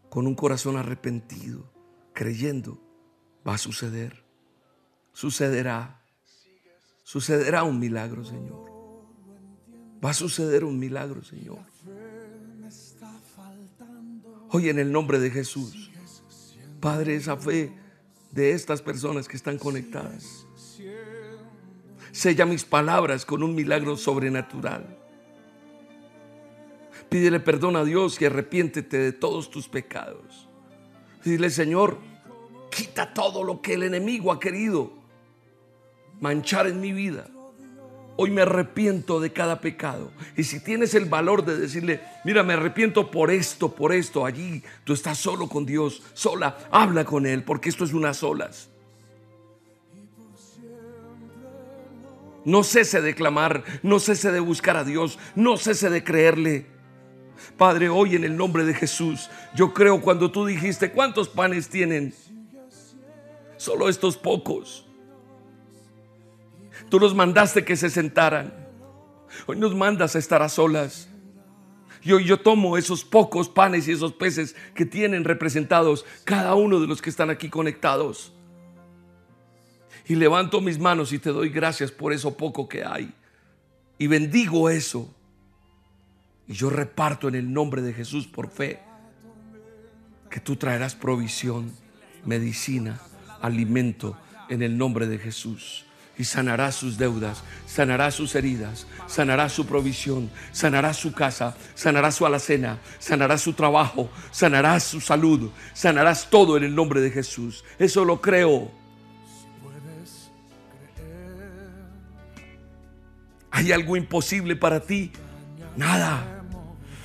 con un corazón arrepentido, creyendo, va a suceder. Sucederá. Sucederá un milagro, Señor. Va a suceder un milagro, Señor. Hoy en el nombre de Jesús, Padre, esa fe de estas personas que están conectadas Sella mis palabras con un milagro sobrenatural. Pídele perdón a Dios y arrepiéntete de todos tus pecados. Dile, Señor, quita todo lo que el enemigo ha querido manchar en mi vida. Hoy me arrepiento de cada pecado. Y si tienes el valor de decirle, mira, me arrepiento por esto, por esto, allí, tú estás solo con Dios, sola, habla con Él, porque esto es unas solas. No cese de clamar, no cese de buscar a Dios, no cese de creerle. Padre, hoy en el nombre de Jesús, yo creo cuando tú dijiste, ¿cuántos panes tienen? Solo estos pocos. Tú nos mandaste que se sentaran. Hoy nos mandas a estar a solas. Y hoy yo tomo esos pocos panes y esos peces que tienen representados cada uno de los que están aquí conectados y levanto mis manos y te doy gracias por eso poco que hay. Y bendigo eso. Y yo reparto en el nombre de Jesús por fe que tú traerás provisión, medicina, alimento en el nombre de Jesús. Y sanará sus deudas, sanará sus heridas, sanará su provisión, sanará su casa, sanará su alacena, sanará su trabajo, sanará su salud, sanarás todo en el nombre de Jesús. Eso lo creo ¿Hay algo imposible para ti? Nada.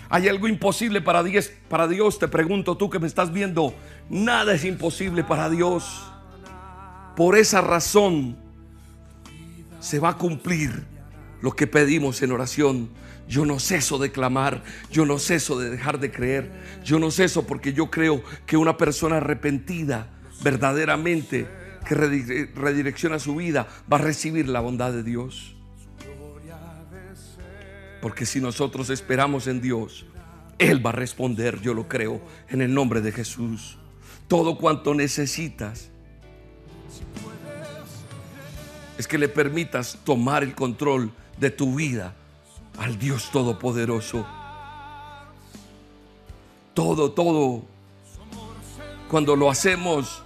¿Hay algo imposible para Dios? Para Dios, te pregunto tú que me estás viendo. Nada es imposible para Dios. Por esa razón se va a cumplir lo que pedimos en oración. Yo no ceso de clamar, yo no ceso de dejar de creer, yo no ceso porque yo creo que una persona arrepentida verdaderamente que redirecciona su vida va a recibir la bondad de Dios. Porque si nosotros esperamos en Dios, Él va a responder, yo lo creo, en el nombre de Jesús. Todo cuanto necesitas es que le permitas tomar el control de tu vida al Dios Todopoderoso. Todo, todo. Cuando lo hacemos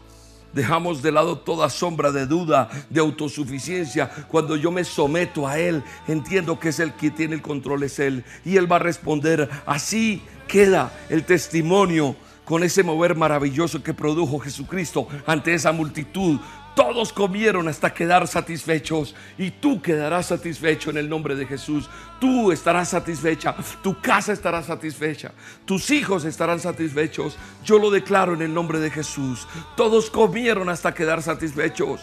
Dejamos de lado toda sombra de duda, de autosuficiencia. Cuando yo me someto a Él, entiendo que es el que tiene el control, es Él. Y Él va a responder. Así queda el testimonio con ese mover maravilloso que produjo Jesucristo ante esa multitud todos comieron hasta quedar satisfechos y tú quedarás satisfecho en el nombre de Jesús. Tú estarás satisfecha, tu casa estará satisfecha, tus hijos estarán satisfechos. Yo lo declaro en el nombre de Jesús. Todos comieron hasta quedar satisfechos.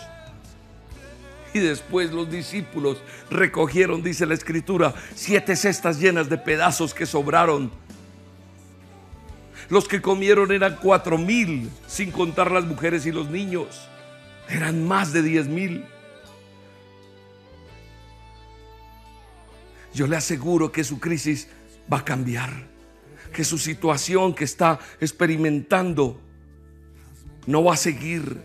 Y después los discípulos recogieron, dice la escritura, siete cestas llenas de pedazos que sobraron. Los que comieron eran cuatro mil, sin contar las mujeres y los niños. Eran más de 10 mil. Yo le aseguro que su crisis va a cambiar, que su situación que está experimentando no va a seguir,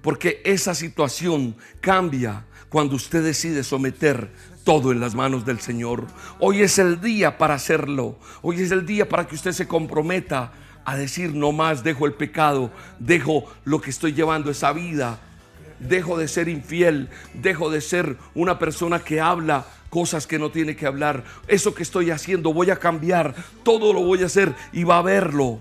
porque esa situación cambia cuando usted decide someter todo en las manos del Señor. Hoy es el día para hacerlo, hoy es el día para que usted se comprometa a decir no más, dejo el pecado, dejo lo que estoy llevando esa vida, dejo de ser infiel, dejo de ser una persona que habla cosas que no tiene que hablar. Eso que estoy haciendo voy a cambiar, todo lo voy a hacer y va a verlo.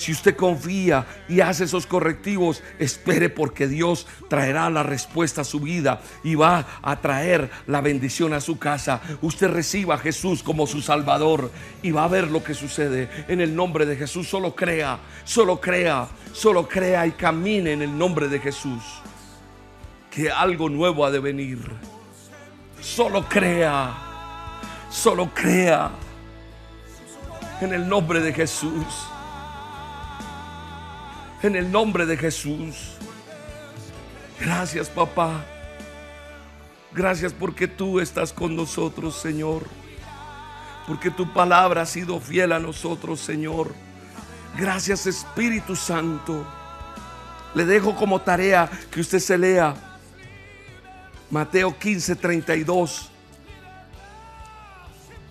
Si usted confía y hace esos correctivos, espere porque Dios traerá la respuesta a su vida y va a traer la bendición a su casa. Usted reciba a Jesús como su Salvador y va a ver lo que sucede. En el nombre de Jesús, solo crea, solo crea, solo crea y camine en el nombre de Jesús. Que algo nuevo ha de venir. Solo crea, solo crea. En el nombre de Jesús en el nombre de Jesús. Gracias, papá. Gracias porque tú estás con nosotros, Señor. Porque tu palabra ha sido fiel a nosotros, Señor. Gracias, Espíritu Santo. Le dejo como tarea que usted se lea Mateo 15, 32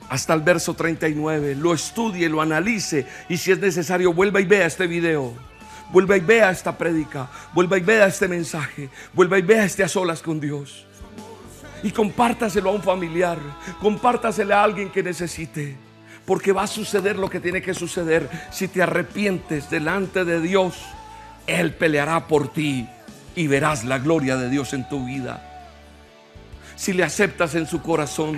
hasta el verso 39. Lo estudie, lo analice y si es necesario vuelva y vea este video. Vuelva y vea esta prédica. Vuelva y vea este mensaje. Vuelva y vea este a solas con Dios. Y compártaselo a un familiar. Compártaselo a alguien que necesite. porque va a suceder lo que tiene que suceder. Si te arrepientes delante de Dios, Él peleará por ti y verás la gloria de Dios en tu vida. Si le aceptas en su corazón,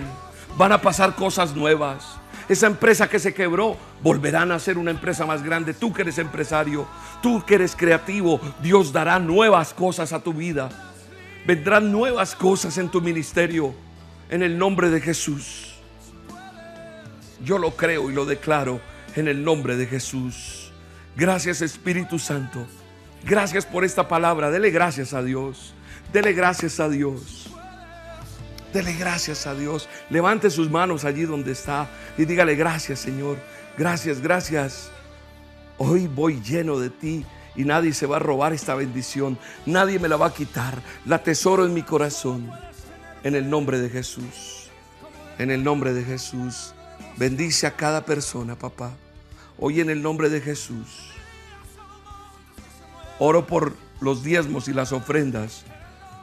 van a pasar cosas nuevas. Esa empresa que se quebró volverán a ser una empresa más grande. Tú que eres empresario, tú que eres creativo, Dios dará nuevas cosas a tu vida. Vendrán nuevas cosas en tu ministerio en el nombre de Jesús. Yo lo creo y lo declaro en el nombre de Jesús. Gracias Espíritu Santo. Gracias por esta palabra. Dele gracias a Dios. Dele gracias a Dios. Dele gracias a Dios. Levante sus manos allí donde está y dígale gracias Señor. Gracias, gracias. Hoy voy lleno de ti y nadie se va a robar esta bendición. Nadie me la va a quitar. La tesoro en mi corazón. En el nombre de Jesús. En el nombre de Jesús. Bendice a cada persona, papá. Hoy en el nombre de Jesús. Oro por los diezmos y las ofrendas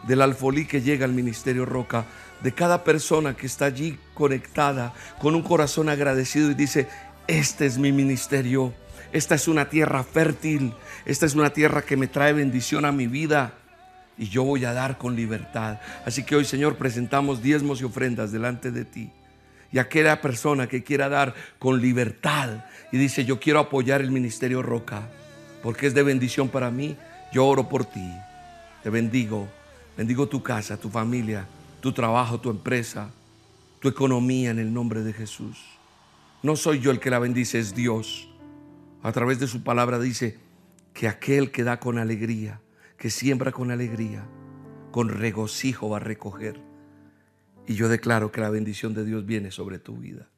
del alfolí que llega al Ministerio Roca, de cada persona que está allí conectada con un corazón agradecido y dice, este es mi ministerio, esta es una tierra fértil, esta es una tierra que me trae bendición a mi vida y yo voy a dar con libertad. Así que hoy, Señor, presentamos diezmos y ofrendas delante de ti. Y aquella persona que quiera dar con libertad y dice, yo quiero apoyar el ministerio Roca, porque es de bendición para mí, yo oro por ti. Te bendigo. Bendigo tu casa, tu familia, tu trabajo, tu empresa, tu economía en el nombre de Jesús. No soy yo el que la bendice, es Dios. A través de su palabra dice que aquel que da con alegría, que siembra con alegría, con regocijo va a recoger. Y yo declaro que la bendición de Dios viene sobre tu vida.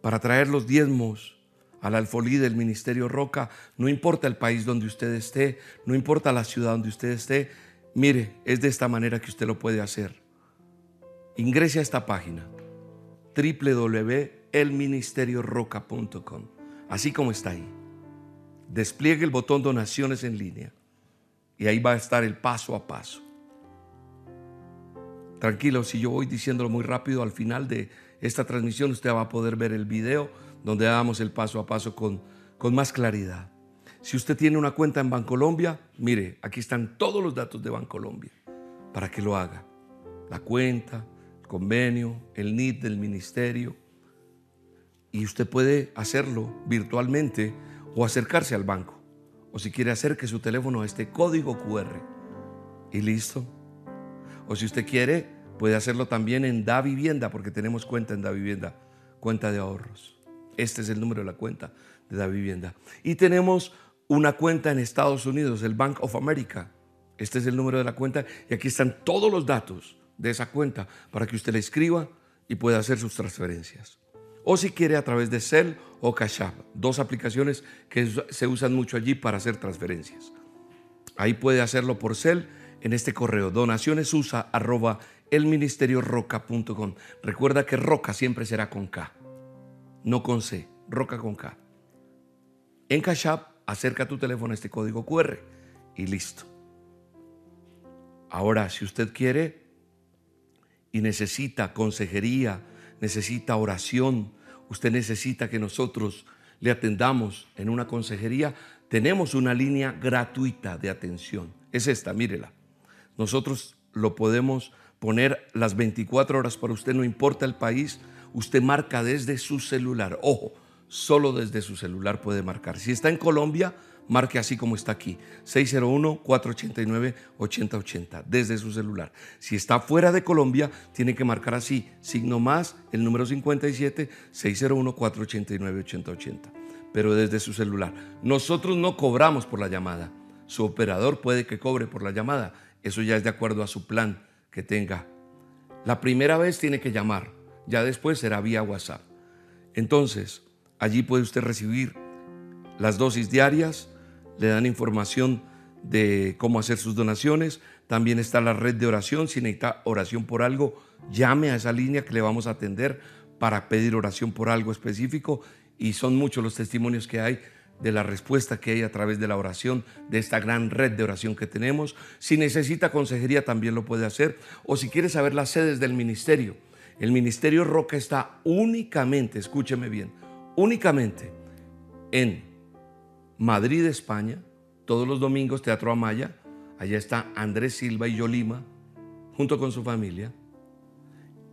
Para traer los diezmos al alfolí del Ministerio Roca, no importa el país donde usted esté, no importa la ciudad donde usted esté, mire, es de esta manera que usted lo puede hacer. Ingrese a esta página, www.elministerioroca.com, así como está ahí. Despliegue el botón donaciones en línea y ahí va a estar el paso a paso. Tranquilo, si yo voy diciéndolo muy rápido, al final de esta transmisión usted va a poder ver el video donde damos el paso a paso con, con más claridad. Si usted tiene una cuenta en Bancolombia, mire, aquí están todos los datos de Bancolombia para que lo haga. La cuenta, el convenio, el NID del ministerio. Y usted puede hacerlo virtualmente o acercarse al banco. O si quiere hacer que su teléfono a este código QR. Y listo. O si usted quiere, puede hacerlo también en Da Vivienda, porque tenemos cuenta en Da Vivienda, cuenta de ahorros. Este es el número de la cuenta de Da Vivienda. Y tenemos una cuenta en Estados Unidos, el Bank of America. Este es el número de la cuenta y aquí están todos los datos de esa cuenta para que usted la escriba y pueda hacer sus transferencias o si quiere a través de Cell o Cash App, dos aplicaciones que se usan mucho allí para hacer transferencias. Ahí puede hacerlo por Cell en este correo donacionesusa arroba elministerioroca.com. Recuerda que Roca siempre será con K, no con C, Roca con K. En Cash acerca tu teléfono a este código QR y listo. Ahora, si usted quiere y necesita consejería, necesita oración, usted necesita que nosotros le atendamos en una consejería, tenemos una línea gratuita de atención. Es esta, mírela. Nosotros lo podemos poner las 24 horas para usted, no importa el país, usted marca desde su celular. Ojo, solo desde su celular puede marcar. Si está en Colombia, marque así como está aquí, 601-489-8080, desde su celular. Si está fuera de Colombia, tiene que marcar así, signo más, el número 57, 601-489-8080, pero desde su celular. Nosotros no cobramos por la llamada, su operador puede que cobre por la llamada, eso ya es de acuerdo a su plan que tenga. La primera vez tiene que llamar, ya después será vía WhatsApp. Entonces, allí puede usted recibir las dosis diarias, le dan información de cómo hacer sus donaciones. También está la red de oración. Si necesita oración por algo, llame a esa línea que le vamos a atender para pedir oración por algo específico. Y son muchos los testimonios que hay de la respuesta que hay a través de la oración, de esta gran red de oración que tenemos. Si necesita consejería, también lo puede hacer. O si quiere saber las sedes del ministerio, El Ministerio Roca está únicamente, escúcheme bien, únicamente en Madrid, España, todos los domingos, Teatro Amaya. Allá está Andrés Silva y Yolima, junto con su familia.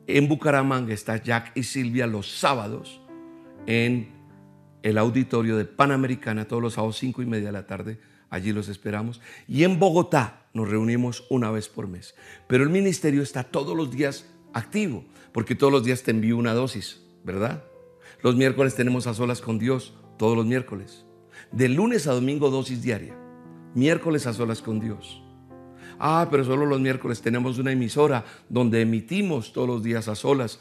En Bucaramanga está Jack y Silvia los sábados en el auditorio de Panamericana, todos los sábados, cinco y media de la tarde. Allí los esperamos. Y en Bogotá nos reunimos una vez por mes. Pero el ministerio está todos los días activo, porque todos los días te envío una dosis, ¿verdad? Los miércoles tenemos a solas con Dios, todos los miércoles. De lunes a domingo dosis diaria. Miércoles a solas con Dios. Ah, pero solo los miércoles tenemos una emisora donde emitimos todos los días a solas.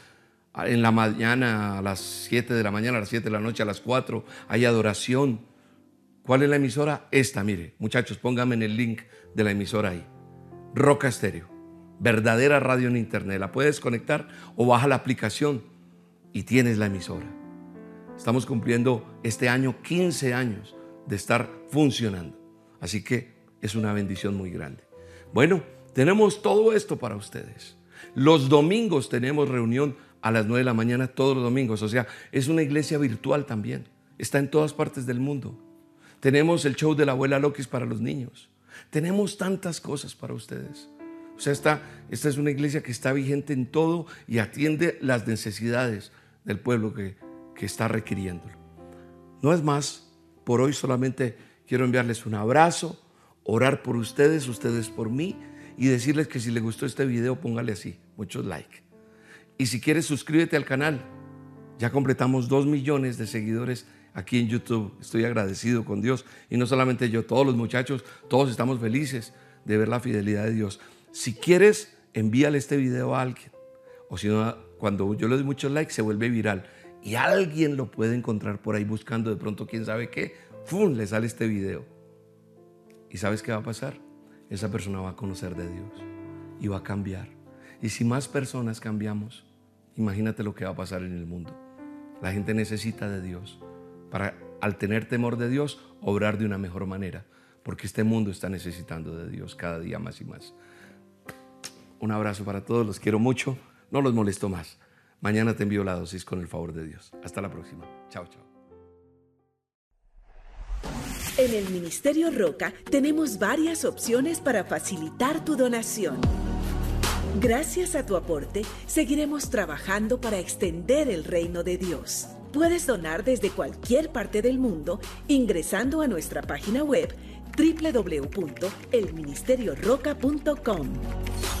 En la mañana, a las 7 de la mañana, a las 7 de la noche, a las 4, hay adoración. ¿Cuál es la emisora? Esta, mire, muchachos, pónganme en el link de la emisora ahí. Roca Estéreo, verdadera radio en internet. La puedes conectar o baja la aplicación y tienes la emisora. Estamos cumpliendo este año 15 años de estar funcionando. Así que es una bendición muy grande. Bueno, tenemos todo esto para ustedes. Los domingos tenemos reunión a las 9 de la mañana todos los domingos. O sea, es una iglesia virtual también. Está en todas partes del mundo. Tenemos el show de la abuela Lokis para los niños. Tenemos tantas cosas para ustedes. O sea, esta, esta es una iglesia que está vigente en todo y atiende las necesidades del pueblo que, que está requiriéndolo. No es más, por hoy solamente quiero enviarles un abrazo, orar por ustedes, ustedes por mí y decirles que si les gustó este video, póngale así, muchos like. Y si quieres, suscríbete al canal. Ya completamos dos millones de seguidores aquí en YouTube. Estoy agradecido con Dios. Y no solamente yo, todos los muchachos, todos estamos felices de ver la fidelidad de Dios. Si quieres, envíale este video a alguien. O si no, cuando yo le doy muchos likes, se vuelve viral. Y alguien lo puede encontrar por ahí buscando de pronto quién sabe qué. ¡Fum! Le sale este video. ¿Y sabes qué va a pasar? Esa persona va a conocer de Dios y va a cambiar. Y si más personas cambiamos, imagínate lo que va a pasar en el mundo. La gente necesita de Dios para, al tener temor de Dios, obrar de una mejor manera, porque este mundo está necesitando de Dios cada día más y más. Un abrazo para todos, los quiero mucho, no los molesto más. Mañana te envío la dosis con el favor de Dios. Hasta la próxima. Chao, chao. En el Ministerio Roca tenemos varias opciones para facilitar tu donación. Gracias a tu aporte, seguiremos trabajando para extender el reino de Dios. Puedes donar desde cualquier parte del mundo ingresando a nuestra página web www.elministerioroca.com.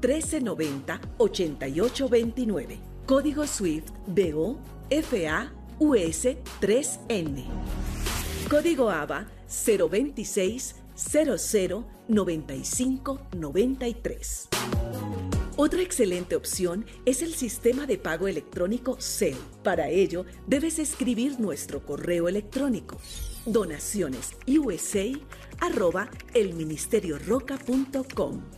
1390 8829. Código SWIFT BO FA US 3N. Código ABA 026 00 95 93. Otra excelente opción es el sistema de pago electrónico CEL. Para ello, debes escribir nuestro correo electrónico donaciones arroba elministerioroca.com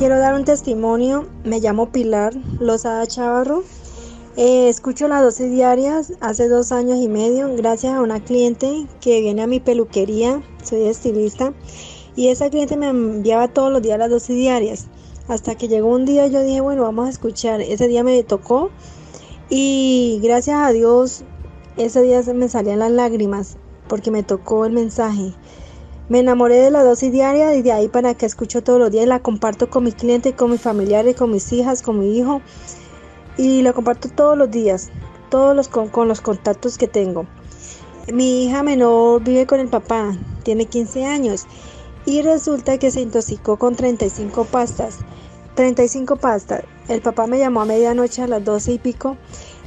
Quiero dar un testimonio. Me llamo Pilar Lozada Chavarro. Eh, escucho las dosis diarias hace dos años y medio gracias a una cliente que viene a mi peluquería. Soy estilista. Y esa cliente me enviaba todos los días las dosis diarias. Hasta que llegó un día yo dije, bueno, vamos a escuchar. Ese día me tocó. Y gracias a Dios, ese día se me salían las lágrimas porque me tocó el mensaje. Me enamoré de la dosis diaria y de ahí para que escucho todos los días la comparto con mis clientes, con mis familiares, con mis hijas, con mi hijo y la comparto todos los días, todos los con, con los contactos que tengo. Mi hija menor vive con el papá, tiene 15 años y resulta que se intoxicó con 35 pastas. 35 pastas. El papá me llamó a medianoche a las 12 y pico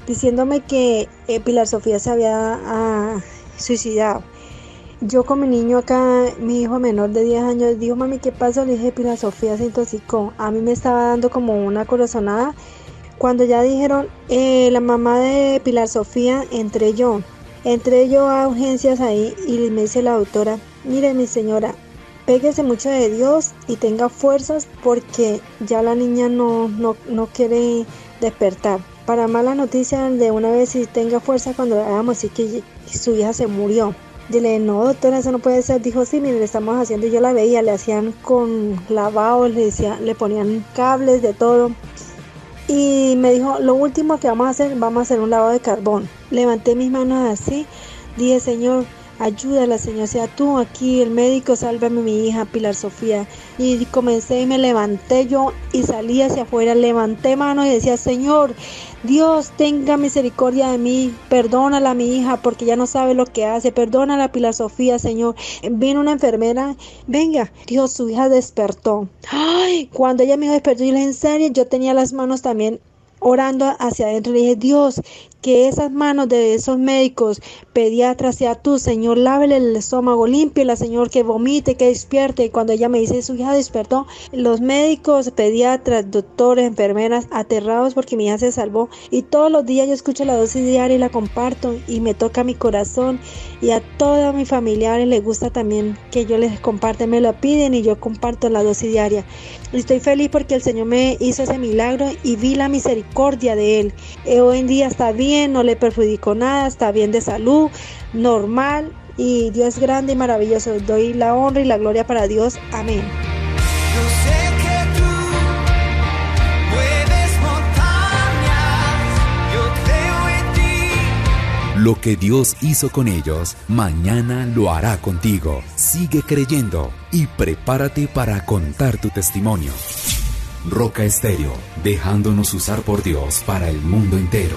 diciéndome que eh, Pilar Sofía se había ah, suicidado. Yo con mi niño acá, mi hijo menor de 10 años, dijo, mami, ¿qué pasó? Le dije, Pilar Sofía se intoxicó. A mí me estaba dando como una corazonada. Cuando ya dijeron, eh, la mamá de Pilar Sofía, entré yo. Entré yo a urgencias ahí y me dice la doctora, mire mi señora, péguese mucho de Dios y tenga fuerzas porque ya la niña no, no, no quiere despertar. Para mala noticia, de una vez si tenga fuerza cuando le hagamos así que su hija se murió. Dile, no, doctora, eso no puede ser. Dijo, sí, mire, le estamos haciendo. Y yo la veía, le hacían con lavado, le, le ponían cables de todo. Y me dijo, lo último que vamos a hacer, vamos a hacer un lavado de carbón. Levanté mis manos así, dije, Señor, ayúdala, Señor, sea tú aquí, el médico, sálvame mi hija, Pilar Sofía. Y comencé y me levanté yo y salí hacia afuera, levanté mano y decía, Señor, Dios tenga misericordia de mí, perdónala a mi hija porque ya no sabe lo que hace, perdónala a Pilar Sofía, Señor. Vino una enfermera, venga, Dios, su hija despertó. Ay, cuando ella me despertó, yo le dije, en serio, yo tenía las manos también orando hacia adentro. Le dije, Dios, que esas manos de esos médicos, pediatras, sea tú, Señor, lávele el estómago, la Señor, que vomite, que despierte. Y cuando ella me dice, su hija despertó, los médicos, pediatras, doctores, enfermeras, aterrados porque mi hija se salvó. Y todos los días yo escucho la dosis diaria y la comparto y me toca mi corazón. Y a todos mis familiares les gusta también que yo les comparte, me lo piden y yo comparto la dosis diaria. Y estoy feliz porque el Señor me hizo ese milagro y vi la misericordia de Él. Eh, hoy en día está bien no le perjudicó nada, está bien de salud, normal y Dios es grande y maravilloso. Doy la honra y la gloria para Dios. Amén. Lo que Dios hizo con ellos, mañana lo hará contigo. Sigue creyendo y prepárate para contar tu testimonio. Roca Estéreo, dejándonos usar por Dios para el mundo entero.